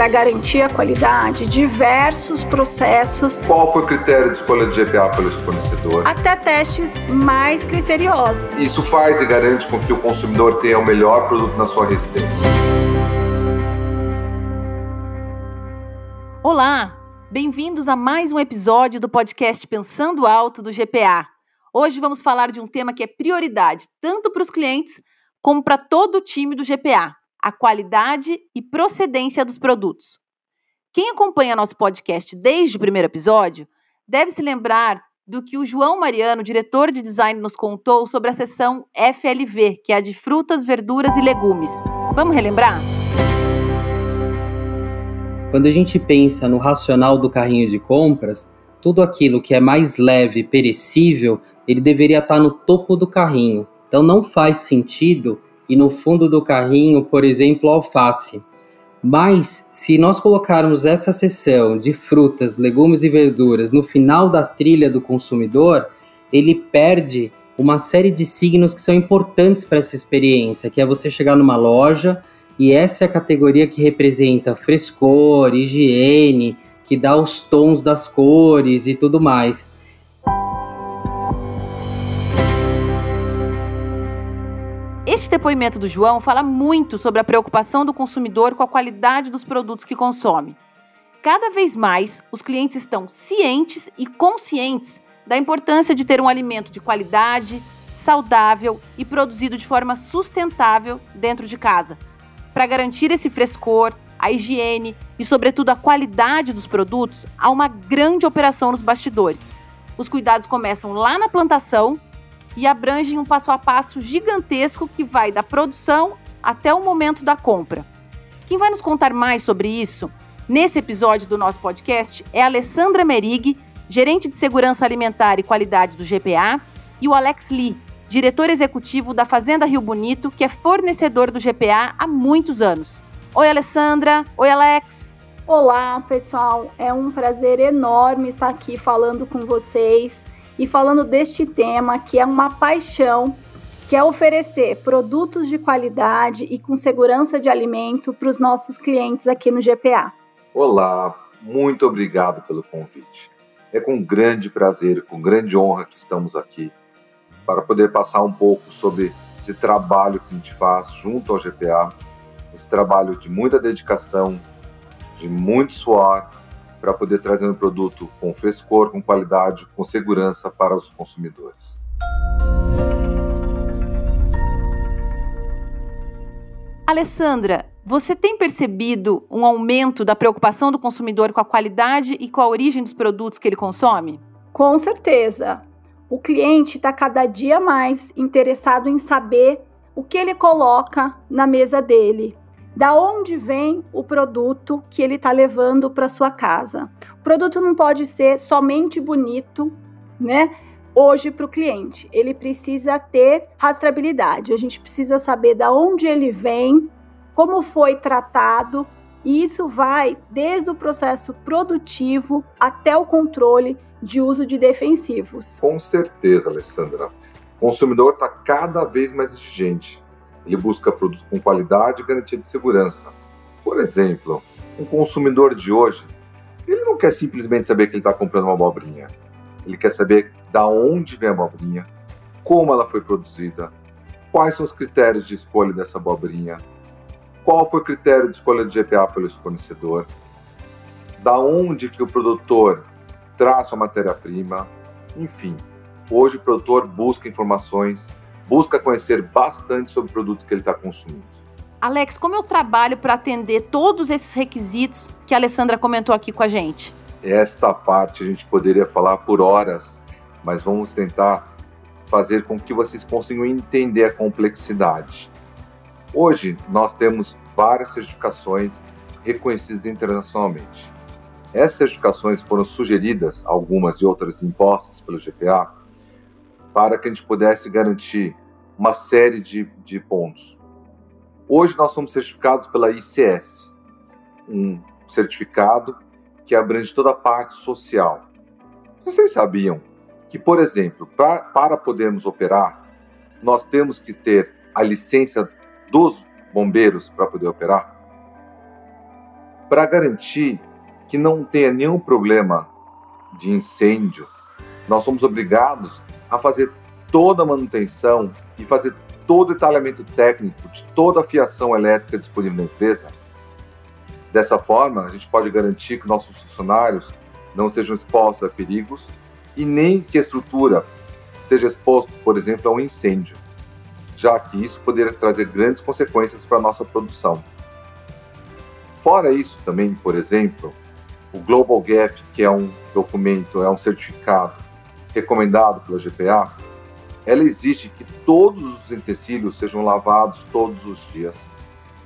para garantir a qualidade, diversos processos. Qual foi o critério de escolha de GPA pelo fornecedor? Até testes mais criteriosos. Isso faz e garante com que o consumidor tenha o melhor produto na sua residência. Olá, bem-vindos a mais um episódio do podcast Pensando Alto do GPA. Hoje vamos falar de um tema que é prioridade tanto para os clientes como para todo o time do GPA: a qualidade e procedência dos produtos. Quem acompanha nosso podcast desde o primeiro episódio deve se lembrar do que o João Mariano, diretor de design, nos contou sobre a seção FLV, que é a de frutas, verduras e legumes. Vamos relembrar? Quando a gente pensa no racional do carrinho de compras, tudo aquilo que é mais leve e perecível, ele deveria estar no topo do carrinho. Então não faz sentido ir no fundo do carrinho, por exemplo, alface. Mas se nós colocarmos essa seção de frutas, legumes e verduras no final da trilha do consumidor, ele perde uma série de signos que são importantes para essa experiência, que é você chegar numa loja, e essa é a categoria que representa frescor, higiene, que dá os tons das cores e tudo mais. Este depoimento do João fala muito sobre a preocupação do consumidor com a qualidade dos produtos que consome. Cada vez mais, os clientes estão cientes e conscientes da importância de ter um alimento de qualidade, saudável e produzido de forma sustentável dentro de casa, para garantir esse frescor, a higiene e, sobretudo, a qualidade dos produtos, há uma grande operação nos bastidores. Os cuidados começam lá na plantação e abrangem um passo a passo gigantesco que vai da produção até o momento da compra. Quem vai nos contar mais sobre isso nesse episódio do nosso podcast é a Alessandra Merig, gerente de segurança alimentar e qualidade do GPA, e o Alex Lee, diretor executivo da Fazenda Rio Bonito, que é fornecedor do GPA há muitos anos. Oi, Alessandra. Oi, Alex. Olá, pessoal. É um prazer enorme estar aqui falando com vocês e falando deste tema que é uma paixão, que é oferecer produtos de qualidade e com segurança de alimento para os nossos clientes aqui no GPA. Olá, muito obrigado pelo convite. É com grande prazer, com grande honra que estamos aqui para poder passar um pouco sobre esse trabalho que a gente faz junto ao GPA, esse trabalho de muita dedicação, de muito suor, para poder trazer um produto com frescor, com qualidade, com segurança para os consumidores. Alessandra, você tem percebido um aumento da preocupação do consumidor com a qualidade e com a origem dos produtos que ele consome? Com certeza o cliente está cada dia mais interessado em saber o que ele coloca na mesa dele, da onde vem o produto que ele está levando para sua casa. O produto não pode ser somente bonito, né? Hoje para o cliente, ele precisa ter rastreabilidade. A gente precisa saber da onde ele vem, como foi tratado e isso vai desde o processo produtivo até o controle de uso de defensivos. Com certeza, Alessandra. O consumidor está cada vez mais exigente. Ele busca produtos com qualidade e garantia de segurança. Por exemplo, um consumidor de hoje, ele não quer simplesmente saber que ele está comprando uma abobrinha. Ele quer saber da onde vem a abobrinha, como ela foi produzida, quais são os critérios de escolha dessa abobrinha, qual foi o critério de escolha de GPA pelo fornecedor, da onde que o produtor traz sua matéria-prima, enfim. Hoje o produtor busca informações, busca conhecer bastante sobre o produto que ele está consumindo. Alex, como eu trabalho para atender todos esses requisitos que a Alessandra comentou aqui com a gente? Esta parte a gente poderia falar por horas, mas vamos tentar fazer com que vocês consigam entender a complexidade. Hoje, nós temos várias certificações reconhecidas internacionalmente. Essas certificações foram sugeridas, algumas e outras impostas pelo GPA, para que a gente pudesse garantir uma série de, de pontos. Hoje nós somos certificados pela ICS, um certificado que abrange toda a parte social. Vocês sabiam que, por exemplo, pra, para podermos operar, nós temos que ter a licença dos bombeiros para poder operar? Para garantir que não tenha nenhum problema de incêndio, nós somos obrigados a fazer toda a manutenção e fazer todo o detalhamento técnico de toda a fiação elétrica disponível na empresa. Dessa forma, a gente pode garantir que nossos funcionários não estejam expostos a perigos e nem que a estrutura esteja exposta, por exemplo, a um incêndio, já que isso poderia trazer grandes consequências para a nossa produção. Fora isso, também, por exemplo, o Global Gap, que é um documento, é um certificado recomendado pela GPA, ela exige que todos os utensílios sejam lavados todos os dias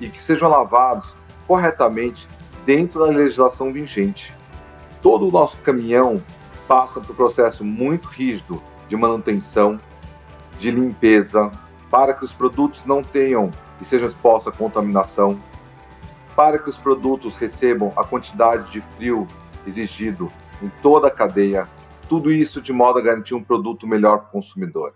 e que sejam lavados corretamente dentro da legislação vigente. Todo o nosso caminhão passa por um processo muito rígido de manutenção, de limpeza, para que os produtos não tenham e sejam expostos à contaminação, para que os produtos recebam a quantidade de frio exigido em toda a cadeia, tudo isso de modo a garantir um produto melhor para o consumidor.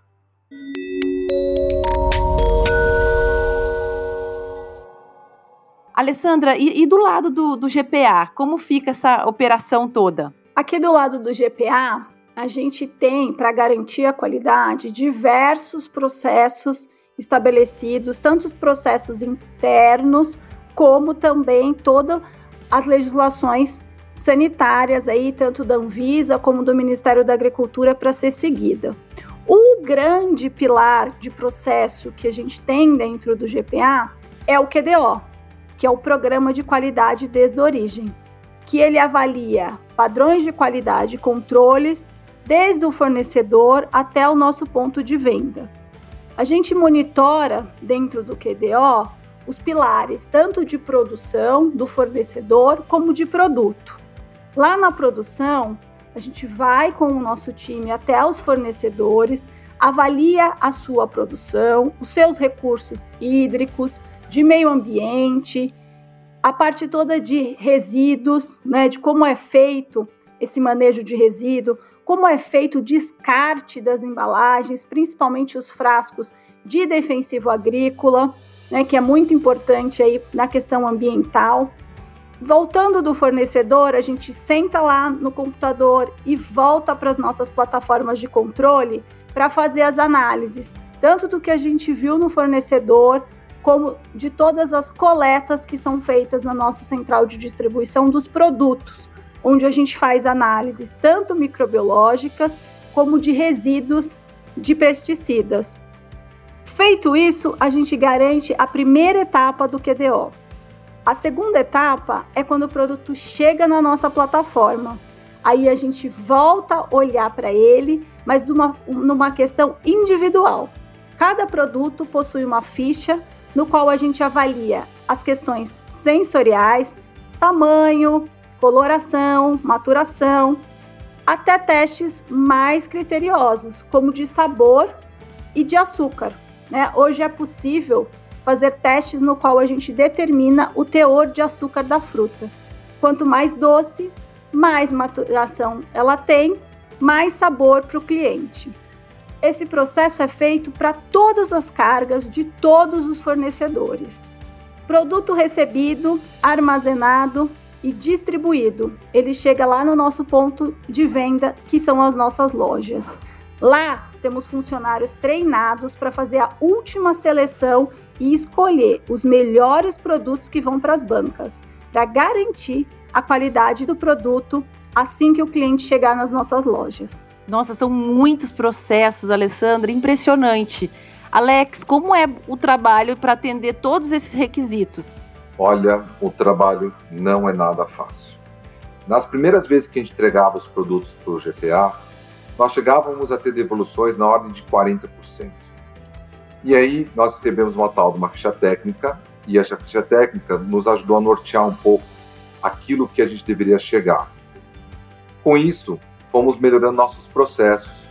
Alessandra, e, e do lado do, do GPA, como fica essa operação toda? Aqui do lado do GPA, a gente tem, para garantir a qualidade, diversos processos estabelecidos, tanto os processos internos, como também todas as legislações sanitárias aí, tanto da Anvisa como do Ministério da Agricultura para ser seguida. O grande pilar de processo que a gente tem dentro do GPA é o QDO, que é o Programa de Qualidade desde a origem, que ele avalia padrões de qualidade e controles desde o fornecedor até o nosso ponto de venda. A gente monitora dentro do QDO os pilares tanto de produção do fornecedor como de produto. Lá na produção, a gente vai com o nosso time até os fornecedores, avalia a sua produção, os seus recursos hídricos, de meio ambiente, a parte toda de resíduos, né, de como é feito esse manejo de resíduo, como é feito o descarte das embalagens, principalmente os frascos de defensivo agrícola, né, que é muito importante aí na questão ambiental. Voltando do fornecedor, a gente senta lá no computador e volta para as nossas plataformas de controle para fazer as análises, tanto do que a gente viu no fornecedor, como de todas as coletas que são feitas na nossa central de distribuição dos produtos, onde a gente faz análises tanto microbiológicas como de resíduos de pesticidas. Feito isso, a gente garante a primeira etapa do QDO. A segunda etapa é quando o produto chega na nossa plataforma. Aí a gente volta a olhar para ele, mas numa, numa questão individual. Cada produto possui uma ficha no qual a gente avalia as questões sensoriais, tamanho, coloração, maturação, até testes mais criteriosos, como de sabor e de açúcar. Né? Hoje é possível fazer testes no qual a gente determina o teor de açúcar da fruta. Quanto mais doce, mais maturação ela tem, mais sabor para o cliente. Esse processo é feito para todas as cargas de todos os fornecedores. Produto recebido, armazenado e distribuído. Ele chega lá no nosso ponto de venda, que são as nossas lojas. Lá temos funcionários treinados para fazer a última seleção e escolher os melhores produtos que vão para as bancas, para garantir a qualidade do produto assim que o cliente chegar nas nossas lojas. Nossa, são muitos processos, Alessandra, impressionante. Alex, como é o trabalho para atender todos esses requisitos? Olha, o trabalho não é nada fácil. Nas primeiras vezes que a gente entregava os produtos para o GPA, nós chegávamos a ter devoluções na ordem de 40%. E aí nós recebemos uma tal de uma ficha técnica, e essa ficha técnica nos ajudou a nortear um pouco aquilo que a gente deveria chegar. Com isso, fomos melhorando nossos processos,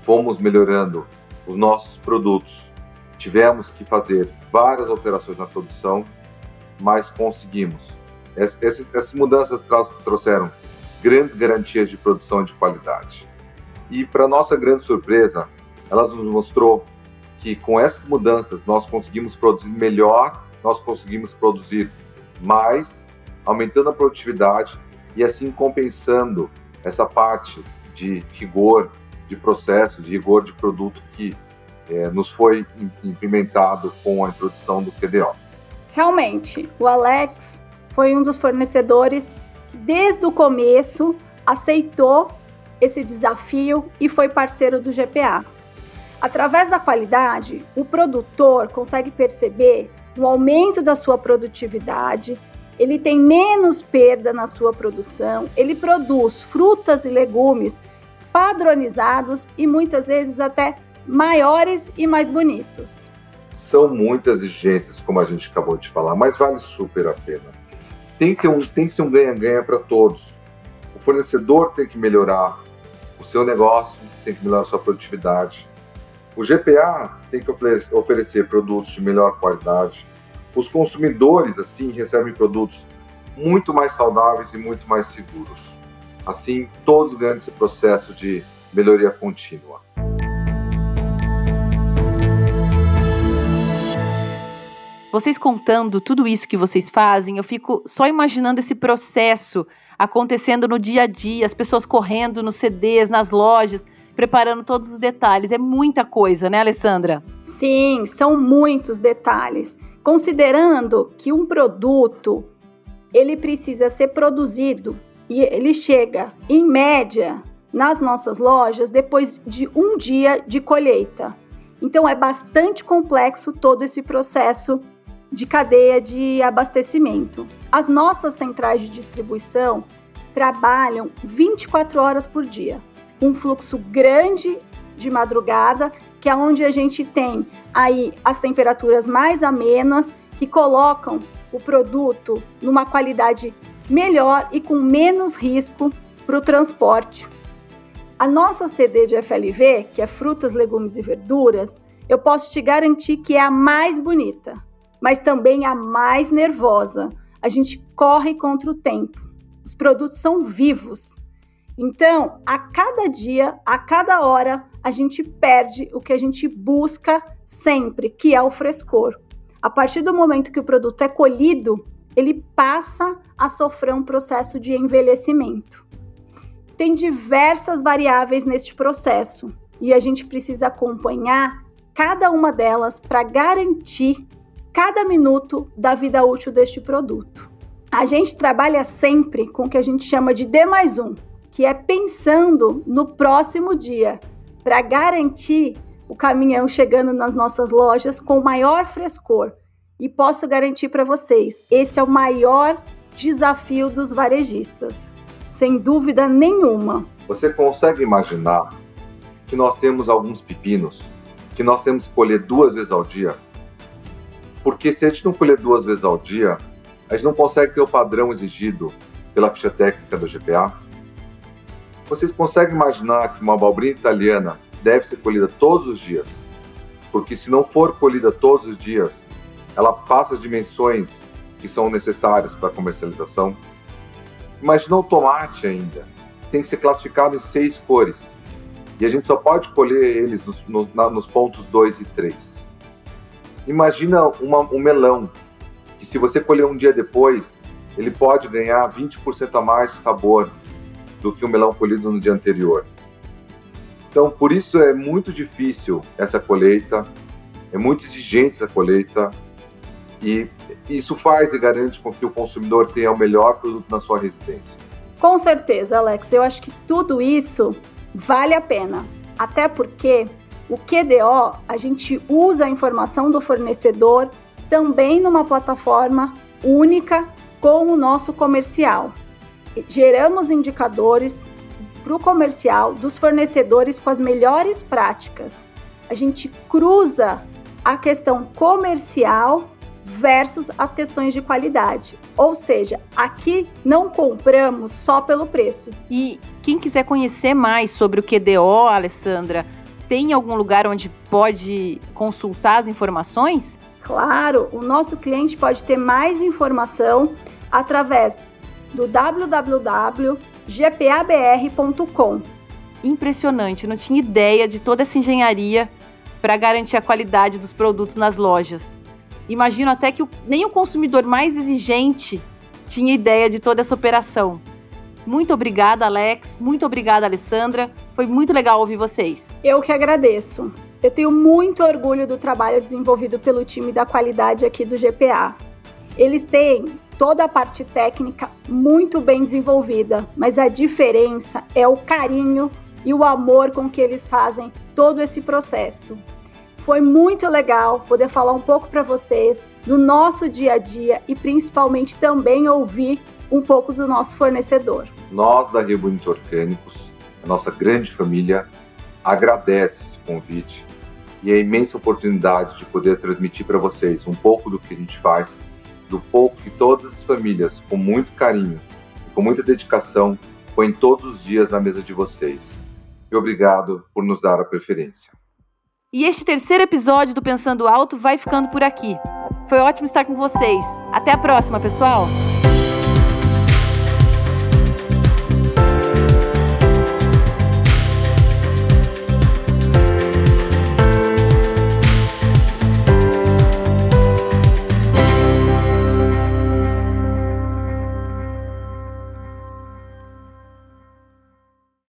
fomos melhorando os nossos produtos. Tivemos que fazer várias alterações na produção, mas conseguimos. Essas, essas mudanças trouxeram grandes garantias de produção e de qualidade. E, para nossa grande surpresa, elas nos mostrou que com essas mudanças nós conseguimos produzir melhor, nós conseguimos produzir mais aumentando a produtividade e assim compensando essa parte de rigor de processo, de rigor de produto que é, nos foi implementado com a introdução do QDO. Realmente, o Alex foi um dos fornecedores que desde o começo aceitou esse desafio e foi parceiro do GPA. Através da qualidade, o produtor consegue perceber um aumento da sua produtividade, ele tem menos perda na sua produção, ele produz frutas e legumes padronizados e muitas vezes até maiores e mais bonitos. São muitas exigências, como a gente acabou de falar, mas vale super a pena. Tem que, ter um, tem que ser um ganha-ganha para todos. O fornecedor tem que melhorar o seu negócio, tem que melhorar sua produtividade. O GPA tem que oferecer produtos de melhor qualidade. Os consumidores, assim, recebem produtos muito mais saudáveis e muito mais seguros. Assim, todos ganham esse processo de melhoria contínua. Vocês contando tudo isso que vocês fazem, eu fico só imaginando esse processo acontecendo no dia a dia, as pessoas correndo nos CDs, nas lojas, preparando todos os detalhes. É muita coisa, né, Alessandra? Sim, são muitos detalhes. Considerando que um produto ele precisa ser produzido e ele chega, em média, nas nossas lojas depois de um dia de colheita. Então é bastante complexo todo esse processo de cadeia de abastecimento. As nossas centrais de distribuição trabalham 24 horas por dia, um fluxo grande de madrugada, que é onde a gente tem aí as temperaturas mais amenas que colocam o produto numa qualidade melhor e com menos risco para o transporte. A nossa CD de FLV, que é frutas, legumes e verduras, eu posso te garantir que é a mais bonita mas também a mais nervosa. A gente corre contra o tempo. Os produtos são vivos. Então, a cada dia, a cada hora, a gente perde o que a gente busca sempre, que é o frescor. A partir do momento que o produto é colhido, ele passa a sofrer um processo de envelhecimento. Tem diversas variáveis neste processo e a gente precisa acompanhar cada uma delas para garantir cada minuto da vida útil deste produto. A gente trabalha sempre com o que a gente chama de D mais um, que é pensando no próximo dia, para garantir o caminhão chegando nas nossas lojas com maior frescor. E posso garantir para vocês, esse é o maior desafio dos varejistas, sem dúvida nenhuma. Você consegue imaginar que nós temos alguns pepinos que nós temos que colher duas vezes ao dia? Porque se a gente não colher duas vezes ao dia, a gente não consegue ter o padrão exigido pela ficha técnica do GPA. Vocês conseguem imaginar que uma abobrinha italiana deve ser colhida todos os dias? Porque se não for colhida todos os dias, ela passa as dimensões que são necessárias para a comercialização. Imagina o tomate ainda, que tem que ser classificado em seis cores. E a gente só pode colher eles nos, nos, nos pontos 2 e 3. Imagina uma, um melão, que se você colher um dia depois, ele pode ganhar 20% a mais de sabor do que o melão colhido no dia anterior. Então, por isso é muito difícil essa colheita, é muito exigente essa colheita, e isso faz e garante com que o consumidor tenha o melhor produto na sua residência. Com certeza, Alex, eu acho que tudo isso vale a pena. Até porque o QDO, a gente usa a informação do fornecedor também numa plataforma única com o nosso comercial. Geramos indicadores para o comercial dos fornecedores com as melhores práticas. A gente cruza a questão comercial versus as questões de qualidade. Ou seja, aqui não compramos só pelo preço. E quem quiser conhecer mais sobre o QDO, Alessandra, tem algum lugar onde pode consultar as informações? Claro, o nosso cliente pode ter mais informação através do www.gpabr.com. Impressionante, não tinha ideia de toda essa engenharia para garantir a qualidade dos produtos nas lojas. Imagino até que nem o consumidor mais exigente tinha ideia de toda essa operação. Muito obrigada, Alex. Muito obrigada, Alessandra. Foi muito legal ouvir vocês. Eu que agradeço. Eu tenho muito orgulho do trabalho desenvolvido pelo time da qualidade aqui do GPA. Eles têm toda a parte técnica muito bem desenvolvida, mas a diferença é o carinho e o amor com que eles fazem todo esse processo. Foi muito legal poder falar um pouco para vocês do nosso dia a dia e principalmente também ouvir um pouco do nosso fornecedor. Nós da Rebonito Orgânicos, a nossa grande família, agradece esse convite e a imensa oportunidade de poder transmitir para vocês um pouco do que a gente faz, do pouco que todas as famílias, com muito carinho e com muita dedicação, põem todos os dias na mesa de vocês. E obrigado por nos dar a preferência. E este terceiro episódio do Pensando Alto vai ficando por aqui. Foi ótimo estar com vocês. Até a próxima, pessoal!